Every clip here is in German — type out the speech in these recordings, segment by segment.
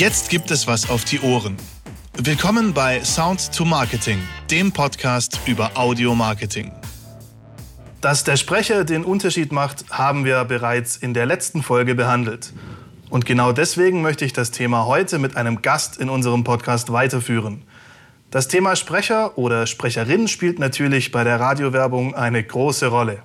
Jetzt gibt es was auf die Ohren. Willkommen bei Sound to Marketing, dem Podcast über Audio-Marketing. Dass der Sprecher den Unterschied macht, haben wir bereits in der letzten Folge behandelt. Und genau deswegen möchte ich das Thema heute mit einem Gast in unserem Podcast weiterführen. Das Thema Sprecher oder Sprecherin spielt natürlich bei der Radiowerbung eine große Rolle.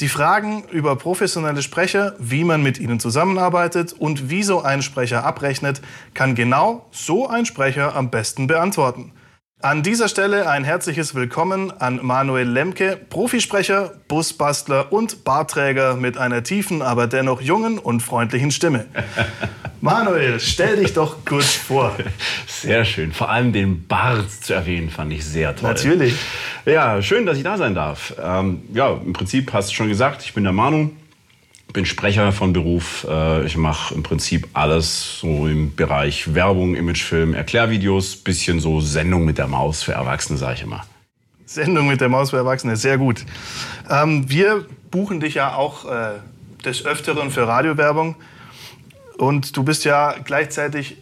Die Fragen über professionelle Sprecher, wie man mit ihnen zusammenarbeitet und wie so ein Sprecher abrechnet, kann genau so ein Sprecher am besten beantworten. An dieser Stelle ein herzliches Willkommen an Manuel Lemke, Profisprecher, Busbastler und Barträger mit einer tiefen, aber dennoch jungen und freundlichen Stimme. Manuel, stell dich doch kurz vor. Sehr schön. Vor allem den Bart zu erwähnen, fand ich sehr toll. Natürlich. Ja, schön, dass ich da sein darf. Ähm, ja, im Prinzip hast du schon gesagt, ich bin der Manu bin Sprecher von Beruf. Äh, ich mache im Prinzip alles so im Bereich Werbung, Imagefilm, Erklärvideos, bisschen so Sendung mit der Maus für Erwachsene, sage ich immer. Sendung mit der Maus für Erwachsene, sehr gut. Ähm, wir buchen dich ja auch äh, des Öfteren für Radiowerbung. Und du bist ja gleichzeitig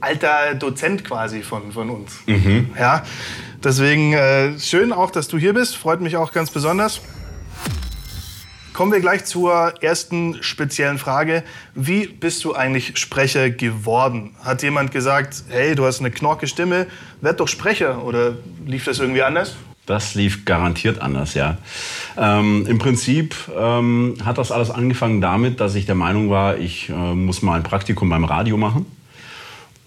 alter Dozent quasi von, von uns. Mhm. Ja, deswegen äh, schön auch, dass du hier bist. Freut mich auch ganz besonders. Kommen wir gleich zur ersten speziellen Frage. Wie bist du eigentlich Sprecher geworden? Hat jemand gesagt, hey, du hast eine knorke Stimme, werd doch Sprecher? Oder lief das irgendwie anders? Das lief garantiert anders, ja. Ähm, Im Prinzip ähm, hat das alles angefangen damit, dass ich der Meinung war, ich äh, muss mal ein Praktikum beim Radio machen.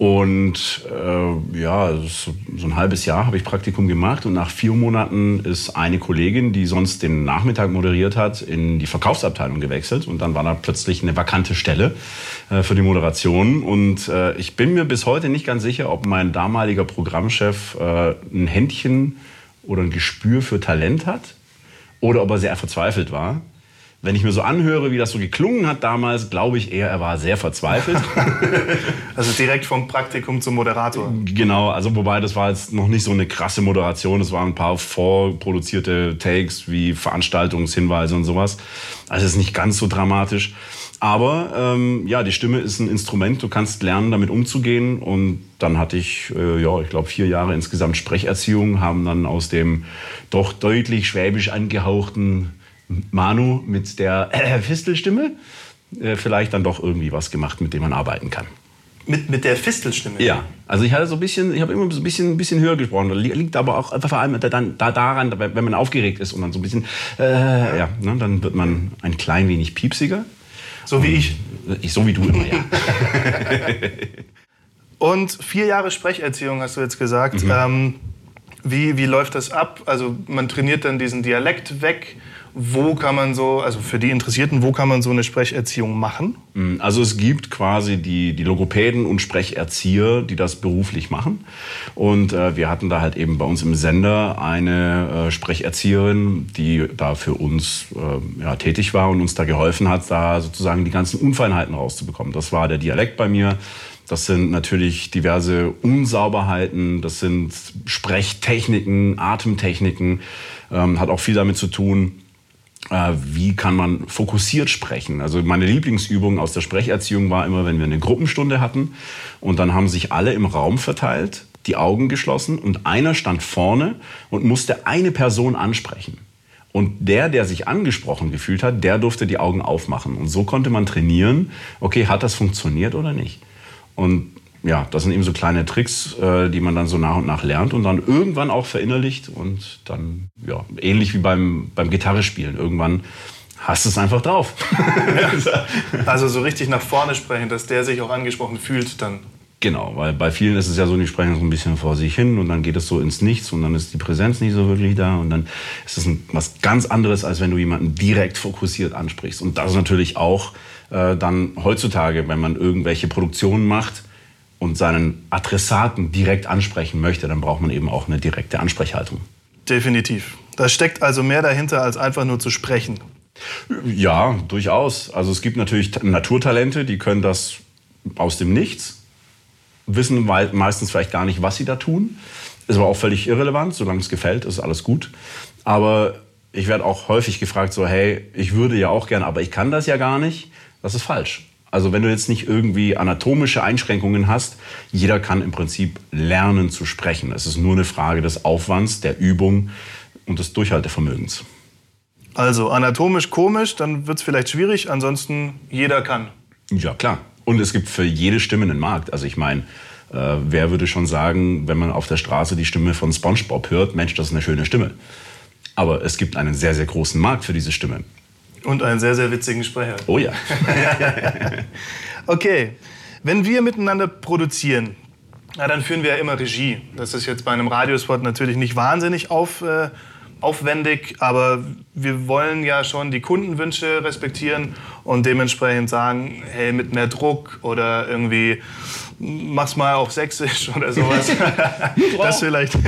Und äh, ja, so, so, ein halbes Jahr habe ich Praktikum gemacht und nach vier Monaten ist eine Kollegin, die sonst den Nachmittag moderiert hat, in die Verkaufsabteilung gewechselt und dann war da plötzlich eine vakante Stelle äh, für die Moderation. Und äh, ich bin mir bis heute nicht ganz sicher, ob mein damaliger Programmchef äh, ein Händchen oder ein Gespür für Talent hat oder ob er sehr verzweifelt war wenn ich mir so anhöre, wie das so geklungen hat damals, glaube ich eher, er war sehr verzweifelt. also direkt vom Praktikum zum Moderator. Genau, also wobei das war jetzt noch nicht so eine krasse Moderation, es waren ein paar vorproduzierte Takes wie Veranstaltungshinweise und sowas. Also es ist nicht ganz so dramatisch. Aber ähm, ja, die Stimme ist ein Instrument, du kannst lernen, damit umzugehen. Und dann hatte ich, äh, ja, ich glaube, vier Jahre insgesamt Sprecherziehung, haben dann aus dem doch deutlich schwäbisch angehauchten Manu mit der äh, Fistelstimme äh, vielleicht dann doch irgendwie was gemacht, mit dem man arbeiten kann. Mit, mit der Fistelstimme? Ja, also ich hatte so ein bisschen, ich habe immer so ein bisschen, ein bisschen höher gesprochen. Das liegt aber auch vor allem dann, da, daran, wenn man aufgeregt ist und dann so ein bisschen, äh, ja, ne, dann wird man ein klein wenig piepsiger. So wie ich. ich so wie du immer, ja. und vier Jahre Sprecherziehung hast du jetzt gesagt. Mhm. Ähm, wie, wie läuft das ab? Also man trainiert dann diesen Dialekt weg wo kann man so, also für die Interessierten, wo kann man so eine Sprecherziehung machen? Mm, also es gibt quasi die, die Logopäden und Sprecherzieher, die das beruflich machen. Und äh, wir hatten da halt eben bei uns im Sender eine äh, Sprecherzieherin, die da für uns äh, ja, tätig war und uns da geholfen hat, da sozusagen die ganzen Unfeinheiten rauszubekommen. Das war der Dialekt bei mir. Das sind natürlich diverse Unsauberheiten, das sind Sprechtechniken, Atemtechniken, ähm, hat auch viel damit zu tun, wie kann man fokussiert sprechen. Also meine Lieblingsübung aus der Sprecherziehung war immer, wenn wir eine Gruppenstunde hatten und dann haben sich alle im Raum verteilt, die Augen geschlossen und einer stand vorne und musste eine Person ansprechen. Und der, der sich angesprochen gefühlt hat, der durfte die Augen aufmachen. Und so konnte man trainieren, okay, hat das funktioniert oder nicht? Und ja, das sind eben so kleine Tricks, äh, die man dann so nach und nach lernt und dann irgendwann auch verinnerlicht und dann, ja, ähnlich wie beim, beim Gitarre spielen. Irgendwann hast du es einfach drauf. also so richtig nach vorne sprechen, dass der sich auch angesprochen fühlt dann. Genau, weil bei vielen ist es ja so, die sprechen so ein bisschen vor sich hin und dann geht es so ins Nichts und dann ist die Präsenz nicht so wirklich da und dann ist es was ganz anderes, als wenn du jemanden direkt fokussiert ansprichst. Und das ist natürlich auch äh, dann heutzutage, wenn man irgendwelche Produktionen macht, und seinen Adressaten direkt ansprechen möchte, dann braucht man eben auch eine direkte Ansprechhaltung. Definitiv. Da steckt also mehr dahinter, als einfach nur zu sprechen. Ja, durchaus. Also es gibt natürlich Naturtalente, die können das aus dem Nichts, wissen meistens vielleicht gar nicht, was sie da tun. Ist aber auch völlig irrelevant, solange es gefällt, ist alles gut. Aber ich werde auch häufig gefragt, so, hey, ich würde ja auch gerne, aber ich kann das ja gar nicht. Das ist falsch. Also wenn du jetzt nicht irgendwie anatomische Einschränkungen hast, jeder kann im Prinzip lernen zu sprechen. Es ist nur eine Frage des Aufwands, der Übung und des Durchhaltevermögens. Also anatomisch komisch, dann wird es vielleicht schwierig, ansonsten jeder kann. Ja, klar. Und es gibt für jede Stimme einen Markt. Also ich meine, äh, wer würde schon sagen, wenn man auf der Straße die Stimme von SpongeBob hört, Mensch, das ist eine schöne Stimme. Aber es gibt einen sehr, sehr großen Markt für diese Stimme. Und einen sehr, sehr witzigen Sprecher. Oh ja. okay, wenn wir miteinander produzieren, na, dann führen wir ja immer Regie. Das ist jetzt bei einem Radiospot natürlich nicht wahnsinnig auf, äh, aufwendig, aber wir wollen ja schon die Kundenwünsche respektieren und dementsprechend sagen, hey, mit mehr Druck oder irgendwie mach's mal auf Sächsisch oder sowas. das, vielleicht,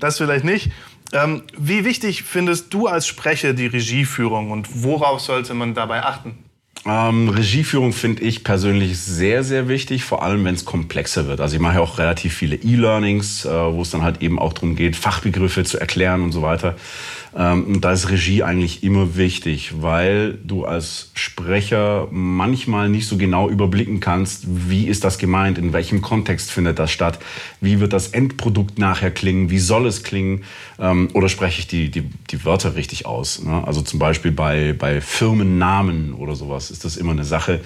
das vielleicht nicht. Ähm, wie wichtig findest du als Sprecher die Regieführung und worauf sollte man dabei achten? Ähm, Regieführung finde ich persönlich sehr, sehr wichtig, vor allem wenn es komplexer wird. Also ich mache ja auch relativ viele E-Learnings, äh, wo es dann halt eben auch darum geht, Fachbegriffe zu erklären und so weiter. Ähm, und da ist Regie eigentlich immer wichtig, weil du als Sprecher manchmal nicht so genau überblicken kannst, wie ist das gemeint, in welchem Kontext findet das statt, wie wird das Endprodukt nachher klingen, wie soll es klingen ähm, oder spreche ich die, die, die Wörter richtig aus. Ne? Also zum Beispiel bei, bei Firmennamen oder sowas ist das immer eine Sache.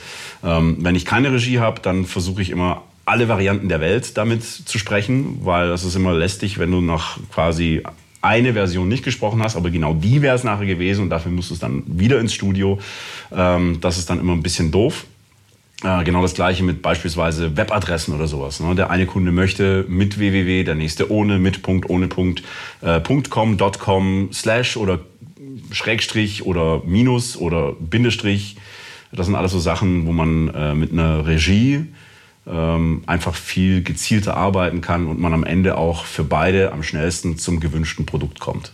Ähm, wenn ich keine Regie habe, dann versuche ich immer alle Varianten der Welt damit zu sprechen, weil das ist immer lästig, wenn du nach quasi eine Version nicht gesprochen hast, aber genau die wäre es nachher gewesen und dafür musst du es dann wieder ins Studio. Ähm, das ist dann immer ein bisschen doof. Äh, genau das gleiche mit beispielsweise Webadressen oder sowas. Ne? Der eine Kunde möchte mit www, der nächste ohne, mit Punkt, ohne Punkt, äh, .com, .com, Slash oder Schrägstrich oder Minus oder Bindestrich. Das sind alles so Sachen, wo man äh, mit einer Regie ähm, einfach viel gezielter arbeiten kann und man am Ende auch für beide am schnellsten zum gewünschten Produkt kommt.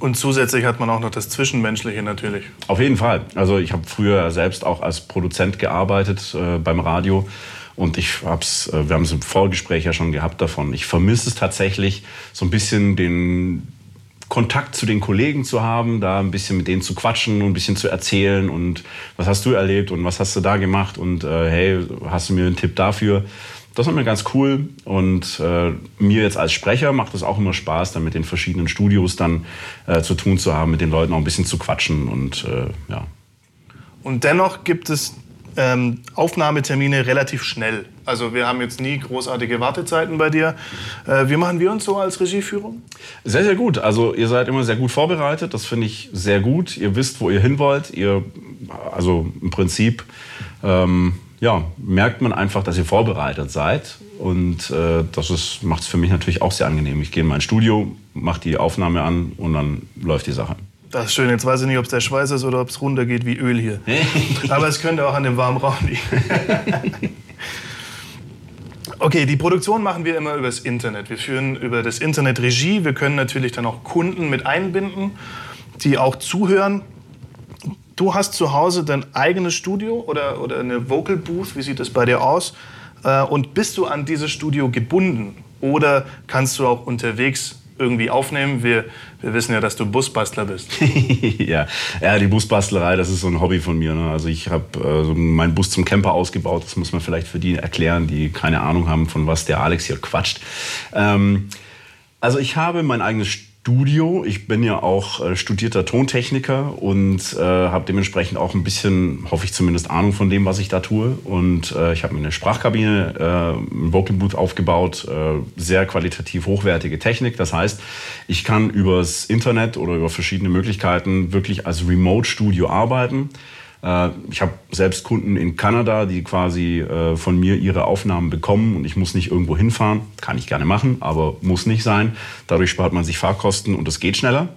Und zusätzlich hat man auch noch das Zwischenmenschliche natürlich. Auf jeden Fall. Also ich habe früher selbst auch als Produzent gearbeitet äh, beim Radio. Und ich hab's, äh, wir haben es im Vorgespräch ja schon gehabt davon. Ich vermisse es tatsächlich, so ein bisschen den, Kontakt zu den Kollegen zu haben, da ein bisschen mit denen zu quatschen und ein bisschen zu erzählen und was hast du erlebt und was hast du da gemacht und äh, hey, hast du mir einen Tipp dafür? Das ist mir ganz cool und äh, mir jetzt als Sprecher macht es auch immer Spaß, dann mit den verschiedenen Studios dann äh, zu tun zu haben, mit den Leuten auch ein bisschen zu quatschen und äh, ja. Und dennoch gibt es ähm, Aufnahmetermine relativ schnell. Also wir haben jetzt nie großartige Wartezeiten bei dir. Äh, wie machen wir uns so als Regieführung? Sehr, sehr gut. Also ihr seid immer sehr gut vorbereitet. Das finde ich sehr gut. Ihr wisst, wo ihr hin wollt. Ihr, also im Prinzip ähm, ja, merkt man einfach, dass ihr vorbereitet seid. Und äh, das macht es für mich natürlich auch sehr angenehm. Ich gehe in mein Studio, mache die Aufnahme an und dann läuft die Sache. Das ist schön. Jetzt weiß ich nicht, ob es der Schweiß ist oder ob es runtergeht wie Öl hier. Aber es könnte auch an dem warmen Raum liegen. Okay, die Produktion machen wir immer übers Internet. Wir führen über das Internet Regie. Wir können natürlich dann auch Kunden mit einbinden, die auch zuhören. Du hast zu Hause dein eigenes Studio oder, oder eine Vocal Booth. Wie sieht das bei dir aus? Äh, und bist du an dieses Studio gebunden? Oder kannst du auch unterwegs irgendwie aufnehmen. Wir, wir wissen ja, dass du Busbastler bist. ja. ja, die Busbastlerei, das ist so ein Hobby von mir. Ne? Also ich habe äh, so meinen Bus zum Camper ausgebaut. Das muss man vielleicht für die erklären, die keine Ahnung haben, von was der Alex hier quatscht. Ähm, also ich habe mein eigenes Studio Studio. Ich bin ja auch äh, studierter Tontechniker und äh, habe dementsprechend auch ein bisschen, hoffe ich zumindest, Ahnung von dem, was ich da tue. Und äh, ich habe mir eine Sprachkabine, äh, ein Vocal Booth aufgebaut, äh, sehr qualitativ hochwertige Technik. Das heißt, ich kann übers Internet oder über verschiedene Möglichkeiten wirklich als Remote-Studio arbeiten. Äh, ich habe selbst Kunden in Kanada, die quasi äh, von mir ihre Aufnahmen bekommen und ich muss nicht irgendwo hinfahren. Kann ich gerne machen, aber muss nicht sein. Dadurch spart man sich Fahrkosten und es geht schneller.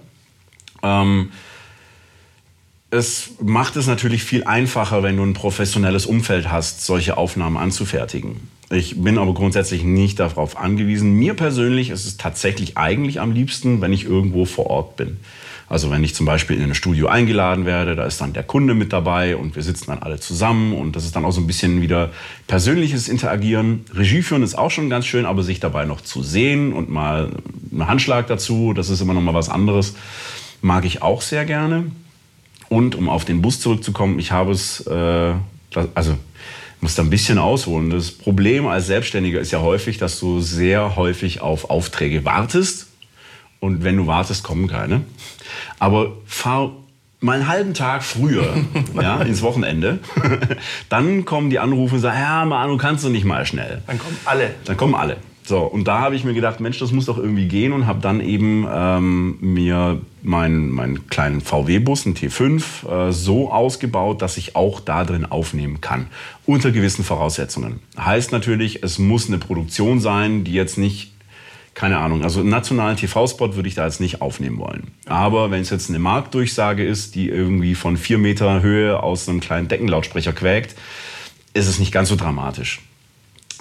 Ähm, es macht es natürlich viel einfacher, wenn du ein professionelles Umfeld hast, solche Aufnahmen anzufertigen. Ich bin aber grundsätzlich nicht darauf angewiesen. Mir persönlich ist es tatsächlich eigentlich am liebsten, wenn ich irgendwo vor Ort bin. Also wenn ich zum Beispiel in ein Studio eingeladen werde, da ist dann der Kunde mit dabei und wir sitzen dann alle zusammen und das ist dann auch so ein bisschen wieder persönliches Interagieren. Regie führen ist auch schon ganz schön, aber sich dabei noch zu sehen und mal einen Handschlag dazu, das ist immer noch mal was anderes, mag ich auch sehr gerne. Und um auf den Bus zurückzukommen, ich habe es, äh, also muss da ein bisschen ausholen. Das Problem als Selbstständiger ist ja häufig, dass du sehr häufig auf Aufträge wartest und wenn du wartest, kommen keine. Aber fahr mal einen halben Tag früher ja, ins Wochenende. dann kommen die Anrufe und sagen, ja, Manu, kannst du nicht mal schnell. Dann kommen alle. Dann kommen alle. So, und da habe ich mir gedacht, Mensch, das muss doch irgendwie gehen und habe dann eben ähm, mir meinen mein kleinen VW-Bus, einen T5, äh, so ausgebaut, dass ich auch da drin aufnehmen kann. Unter gewissen Voraussetzungen. Heißt natürlich, es muss eine Produktion sein, die jetzt nicht keine Ahnung, also einen nationalen TV-Spot würde ich da jetzt nicht aufnehmen wollen. Aber wenn es jetzt eine Marktdurchsage ist, die irgendwie von vier Meter Höhe aus einem kleinen Deckenlautsprecher quäkt, ist es nicht ganz so dramatisch.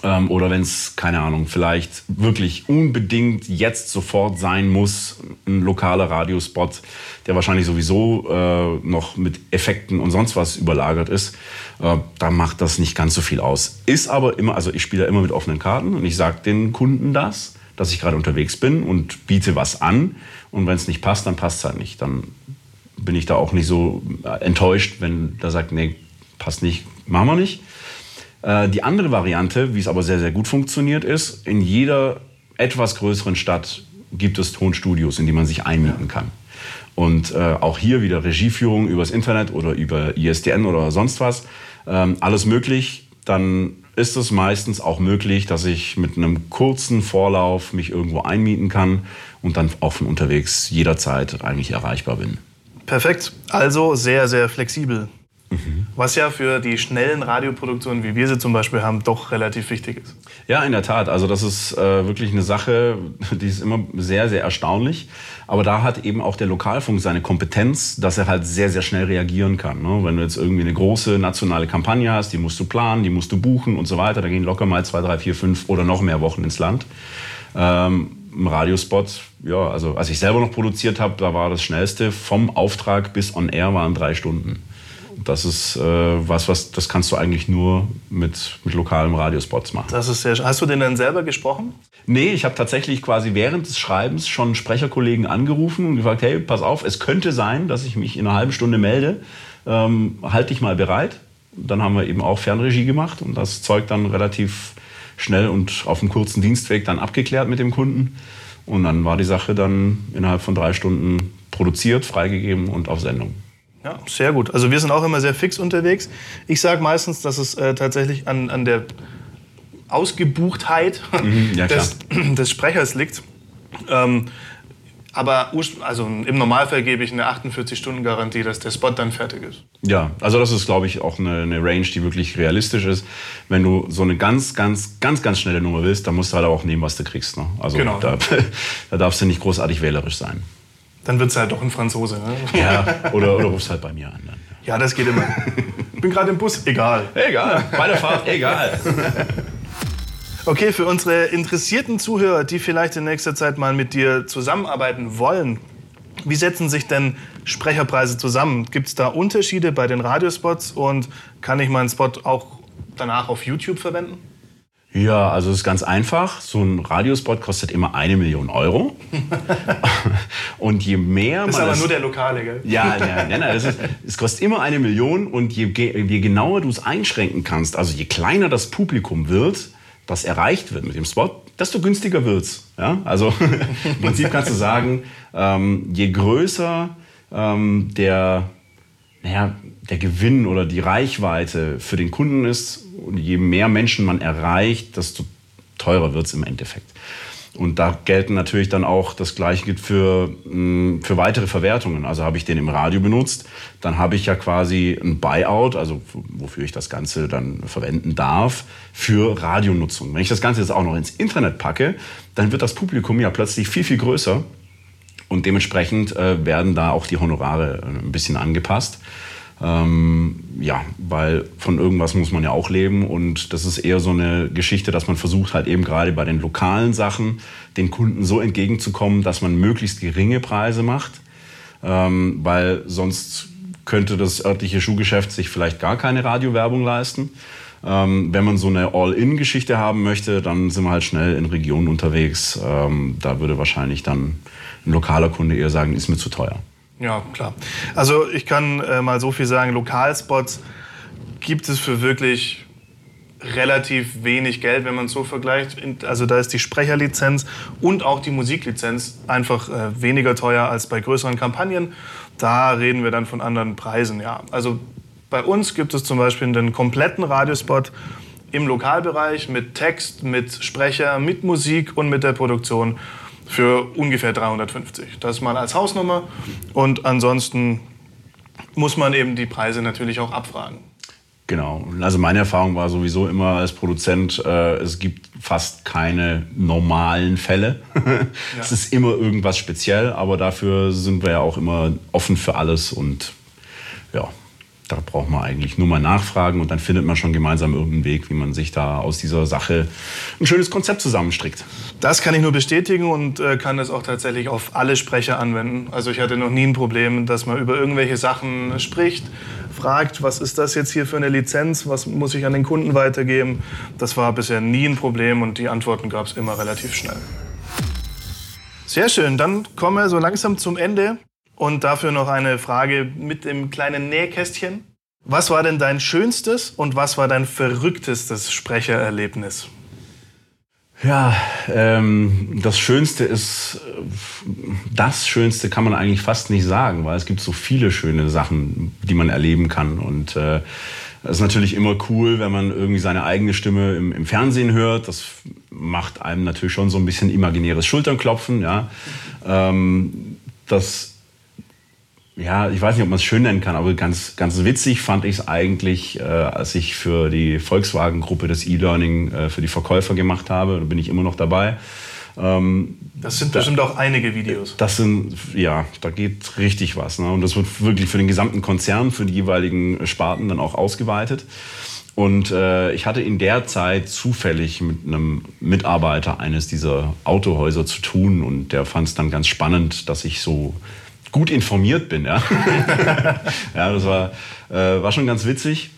Ähm, oder wenn es, keine Ahnung, vielleicht wirklich unbedingt jetzt sofort sein muss, ein lokaler Radiospot, der wahrscheinlich sowieso äh, noch mit Effekten und sonst was überlagert ist, äh, da macht das nicht ganz so viel aus. Ist aber immer, also ich spiele immer mit offenen Karten und ich sage den Kunden das dass ich gerade unterwegs bin und biete was an. Und wenn es nicht passt, dann passt es halt nicht. Dann bin ich da auch nicht so äh, enttäuscht, wenn da sagt, nee, passt nicht, machen wir nicht. Äh, die andere Variante, wie es aber sehr, sehr gut funktioniert, ist, in jeder etwas größeren Stadt gibt es Tonstudios, in die man sich einmieten kann. Und äh, auch hier wieder Regieführung übers Internet oder über ISDN oder sonst was. Ähm, alles möglich. Dann ist es meistens auch möglich, dass ich mit einem kurzen Vorlauf mich irgendwo einmieten kann und dann von unterwegs jederzeit eigentlich erreichbar bin. Perfekt. Also sehr, sehr flexibel. Was ja für die schnellen Radioproduktionen, wie wir sie zum Beispiel haben, doch relativ wichtig ist. Ja, in der Tat. Also das ist äh, wirklich eine Sache, die ist immer sehr, sehr erstaunlich. Aber da hat eben auch der Lokalfunk seine Kompetenz, dass er halt sehr, sehr schnell reagieren kann. Ne? Wenn du jetzt irgendwie eine große nationale Kampagne hast, die musst du planen, die musst du buchen und so weiter, da gehen locker mal zwei, drei, vier, fünf oder noch mehr Wochen ins Land. Ähm, Im Radiospot, ja, also als ich selber noch produziert habe, da war das schnellste vom Auftrag bis on air waren drei Stunden das ist äh, was, was das kannst du eigentlich nur mit, mit lokalen Radiospots machen. Das ist sehr Hast du den dann selber gesprochen? Nee, ich habe tatsächlich quasi während des Schreibens schon Sprecherkollegen angerufen und gefragt, hey, pass auf, es könnte sein, dass ich mich in einer halben Stunde melde. Ähm, halt dich mal bereit. Dann haben wir eben auch Fernregie gemacht und das Zeug dann relativ schnell und auf einem kurzen Dienstweg dann abgeklärt mit dem Kunden. Und dann war die Sache dann innerhalb von drei Stunden produziert, freigegeben und auf Sendung. Ja, sehr gut. Also wir sind auch immer sehr fix unterwegs. Ich sage meistens, dass es äh, tatsächlich an, an der Ausgebuchtheit mhm, ja, des, des, Sprechers liegt. Ähm, aber also im Normalfall gebe ich eine 48-Stunden-Garantie, dass der Spot dann fertig ist. Ja, also das ist, glaube ich, auch eine, eine, Range, die wirklich realistisch ist. Wenn du so eine ganz, ganz, ganz, ganz schnelle Nummer willst, dann musst du halt auch nehmen, was du kriegst. Ne? Also genau. da, da darfst du nicht großartig wählerisch sein. Dann wird es halt doch ein Franzose. Ne? Ja, oder, oder rufst halt bei mir an. Dann. Ja, das geht immer. Ich bin gerade im Bus, egal. Egal, bei der Fahrt, egal. Okay, für unsere interessierten Zuhörer, die vielleicht in nächster Zeit mal mit dir zusammenarbeiten wollen, wie setzen sich denn Sprecherpreise zusammen? Gibt es da Unterschiede bei den Radiospots und kann ich meinen Spot auch danach auf YouTube verwenden? Ja, also es ist ganz einfach. So ein Radiospot kostet immer eine Million Euro. und je mehr das ist aber nur der lokale, gell? Ja, ja, ja, das ist, es kostet immer eine Million und je, je genauer du es einschränken kannst, also je kleiner das Publikum wird, das erreicht wird mit dem Spot, desto günstiger wird's. Ja? Also im Prinzip kannst du sagen, ähm, je größer ähm, der, naja, der Gewinn oder die Reichweite für den Kunden ist, und je mehr Menschen man erreicht, desto teurer wird es im Endeffekt. Und da gelten natürlich dann auch das Gleiche für, mm, für weitere Verwertungen. Also habe ich den im Radio benutzt, dann habe ich ja quasi ein Buyout, also wofür ich das Ganze dann verwenden darf, für Radionutzung. Wenn ich das Ganze jetzt auch noch ins Internet packe, dann wird das Publikum ja plötzlich viel, viel größer. Und dementsprechend äh, werden da auch die Honorare äh, ein bisschen angepasst. Ähm, ja, weil von irgendwas muss man ja auch leben und das ist eher so eine Geschichte, dass man versucht halt eben gerade bei den lokalen Sachen den Kunden so entgegenzukommen, dass man möglichst geringe Preise macht, ähm, weil sonst könnte das örtliche Schuhgeschäft sich vielleicht gar keine Radiowerbung leisten. Ähm, wenn man so eine All-In-Geschichte haben möchte, dann sind wir halt schnell in Regionen unterwegs. Ähm, da würde wahrscheinlich dann ein lokaler Kunde eher sagen, ist mir zu teuer. Ja, klar. Also ich kann äh, mal so viel sagen, Lokalspots gibt es für wirklich relativ wenig Geld, wenn man es so vergleicht. Also da ist die Sprecherlizenz und auch die Musiklizenz einfach äh, weniger teuer als bei größeren Kampagnen. Da reden wir dann von anderen Preisen. Ja. Also bei uns gibt es zum Beispiel den kompletten Radiospot im Lokalbereich mit Text, mit Sprecher, mit Musik und mit der Produktion für ungefähr 350. Das mal als Hausnummer und ansonsten muss man eben die Preise natürlich auch abfragen. Genau. Also meine Erfahrung war sowieso immer als Produzent, äh, es gibt fast keine normalen Fälle. ja. Es ist immer irgendwas speziell, aber dafür sind wir ja auch immer offen für alles und ja, da braucht man eigentlich nur mal nachfragen und dann findet man schon gemeinsam irgendeinen Weg, wie man sich da aus dieser Sache ein schönes Konzept zusammenstrickt. Das kann ich nur bestätigen und äh, kann das auch tatsächlich auf alle Sprecher anwenden. Also ich hatte noch nie ein Problem, dass man über irgendwelche Sachen spricht, fragt, was ist das jetzt hier für eine Lizenz, was muss ich an den Kunden weitergeben. Das war bisher nie ein Problem und die Antworten gab es immer relativ schnell. Sehr schön, dann kommen wir so langsam zum Ende. Und dafür noch eine Frage mit dem kleinen Nähkästchen. Was war denn dein schönstes und was war dein verrücktestes Sprechererlebnis? Ja, ähm, das Schönste ist, das Schönste kann man eigentlich fast nicht sagen, weil es gibt so viele schöne Sachen, die man erleben kann. Und äh, es ist natürlich immer cool, wenn man irgendwie seine eigene Stimme im, im, Fernsehen hört. Das macht einem natürlich schon so ein bisschen imaginäres Schulternklopfen. Ja. Ähm, das ja, ich weiß nicht, ob man es schön nennen kann, aber ganz, ganz witzig fand ich es eigentlich, äh, als ich für die Volkswagen-Gruppe das E-Learning äh, für die Verkäufer gemacht habe. Da bin ich immer noch dabei. Ähm, das sind bestimmt auch einige Videos. Das sind, ja, da geht richtig was. Ne? Und das wird wirklich für den gesamten Konzern, für die jeweiligen Sparten dann auch ausgeweitet. Und äh, ich hatte in der Zeit zufällig mit einem Mitarbeiter eines dieser Autohäuser zu tun und der fand es dann ganz spannend, dass ich so gut informiert bin. Ja, ja das war, äh, war schon ganz witzig.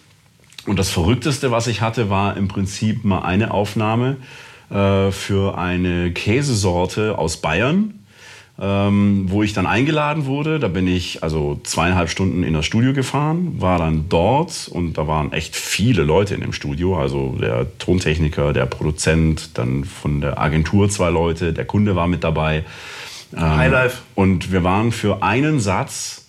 Und das Verrückteste, was ich hatte, war im Prinzip mal eine Aufnahme äh, für eine Käsesorte aus Bayern. Ähm, wo ich dann eingeladen wurde. Da bin ich also zweieinhalb Stunden in das Studio gefahren, war dann dort und da waren echt viele Leute in dem Studio. Also der Tontechniker, der Produzent, dann von der Agentur zwei Leute, der Kunde war mit dabei. Ähm, Highlife. Und wir waren für einen Satz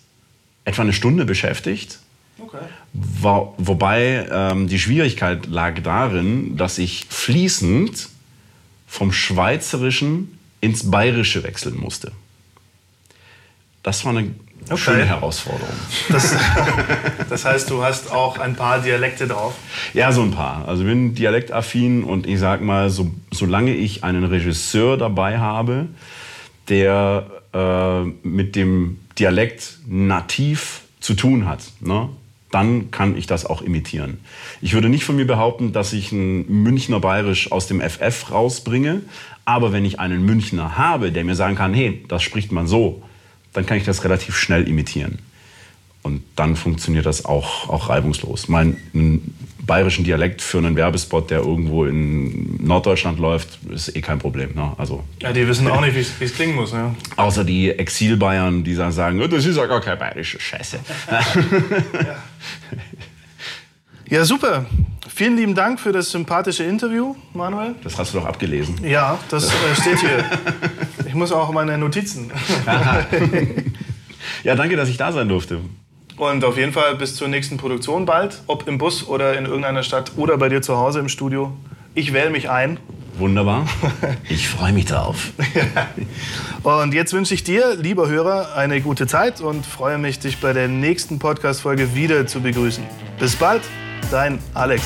etwa eine Stunde beschäftigt. Okay. War, wobei ähm, die Schwierigkeit lag darin, dass ich fließend vom Schweizerischen ins Bayerische wechseln musste. Das war eine okay. schöne Herausforderung. Das, das, heißt, du hast auch ein paar Dialekte drauf? Ja, so ein paar. Also ich bin dialektaffin und ich sag mal, so, solange ich einen Regisseur dabei habe, der äh, mit dem Dialekt nativ zu tun hat, ne? dann kann ich das auch imitieren. Ich würde nicht von mir behaupten, dass ich ein Münchner Bayerisch aus dem FF rausbringe, aber wenn ich einen Münchner habe, der mir sagen kann, hey, das spricht man so, dann kann ich das relativ schnell imitieren. Und dann funktioniert das auch, auch reibungslos. Mein bayerischen Dialekt für einen Werbespot, der irgendwo in Norddeutschland läuft, ist eh kein Problem. Ne? Also, ja, die wissen auch nicht, wie es klingen muss. Ja. Außer die Exil-Bayern, die dann sagen, oh, das ist ja gar keine bayerische Scheiße. ja. ja, super. Vielen lieben Dank für das sympathische Interview, Manuel. Das hast du doch abgelesen. Ja, das äh, steht hier. Ich muss auch meine Notizen. ja, danke, dass ich da sein durfte. Und auf jeden Fall bis zur nächsten Produktion bald, ob im Bus oder in irgendeiner Stadt oder bei dir zu Hause im Studio. Ich wähle mich ein. Wunderbar. Ich freue mich drauf. und jetzt wünsche ich dir, lieber Hörer, eine gute Zeit und freue mich, dich bei der nächsten Podcast-Folge wieder zu begrüßen. Bis bald, dein Alex.